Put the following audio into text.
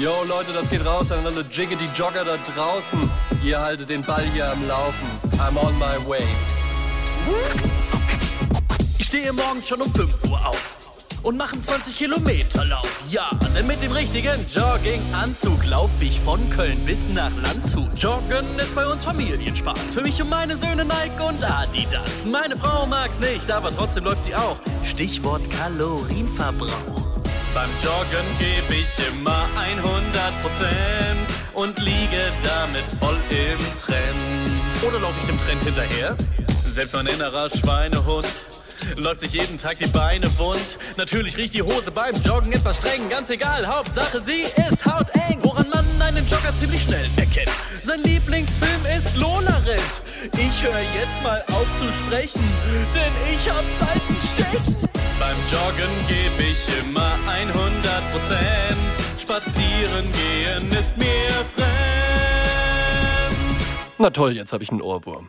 Yo Leute, das geht raus an alle Jiggity Jogger da draußen. Ihr haltet den Ball hier am Laufen. I'm on my way. Ich stehe morgens schon um 5 Uhr auf und machen 20 Kilometer Lauf. Ja, denn mit dem richtigen Jogginganzug laufe ich von Köln bis nach Landshut. Joggen ist bei uns Familienspaß. Für mich und meine Söhne Nike und Adidas. Meine Frau mag's nicht, aber trotzdem läuft sie auch. Stichwort Kalorienverbrauch. Beim Joggen gebe ich immer 100 Prozent und liege damit voll im Trend. Oder laufe ich dem Trend hinterher? Selbst mein innerer Schweinehund läuft sich jeden Tag die Beine wund. Natürlich riecht die Hose beim Joggen etwas streng, ganz egal, Hauptsache sie ist hauteng. Woran man einen Jogger ziemlich schnell erkennt. Sein Lieblingsfilm ist Lola rennt. Ich höre jetzt mal auf zu sprechen, denn ich hab Seitenstechen. Beim Joggen gebe ich immer 100 Prozent. Spazieren gehen ist mir fremd. Na toll, jetzt habe ich einen Ohrwurm.